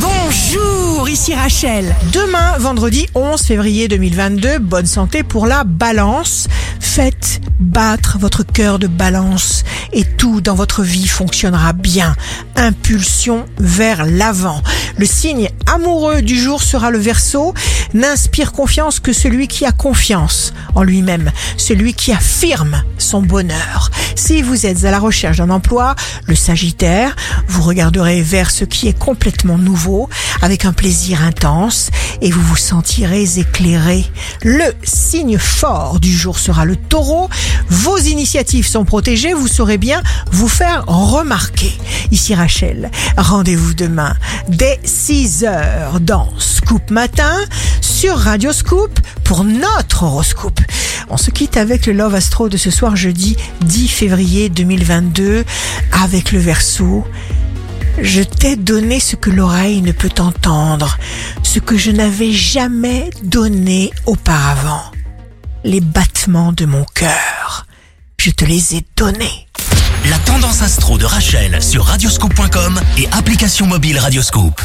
Bonjour, ici Rachel. Demain, vendredi 11 février 2022, bonne santé pour la balance. Faites battre votre cœur de balance et tout dans votre vie fonctionnera bien. Impulsion vers l'avant. Le signe amoureux du jour sera le verso. N'inspire confiance que celui qui a confiance en lui-même, celui qui affirme son bonheur. Si vous êtes à la recherche d'un emploi, le Sagittaire, vous regarderez vers ce qui est complètement nouveau, avec un plaisir intense, et vous vous sentirez éclairé. Le signe fort du jour sera le Taureau. Vos initiatives sont protégées, vous saurez bien vous faire remarquer. Ici Rachel, rendez-vous demain dès 6 heures dans Scoop Matin sur Radio Scoop pour notre horoscope. On se quitte avec le Love Astro de ce soir jeudi 10 février 2022 avec le verso. Je t'ai donné ce que l'oreille ne peut entendre, ce que je n'avais jamais donné auparavant. Les battements de mon cœur. Je te les ai donnés. La tendance astro de Rachel sur radioscope.com et application mobile Radioscope.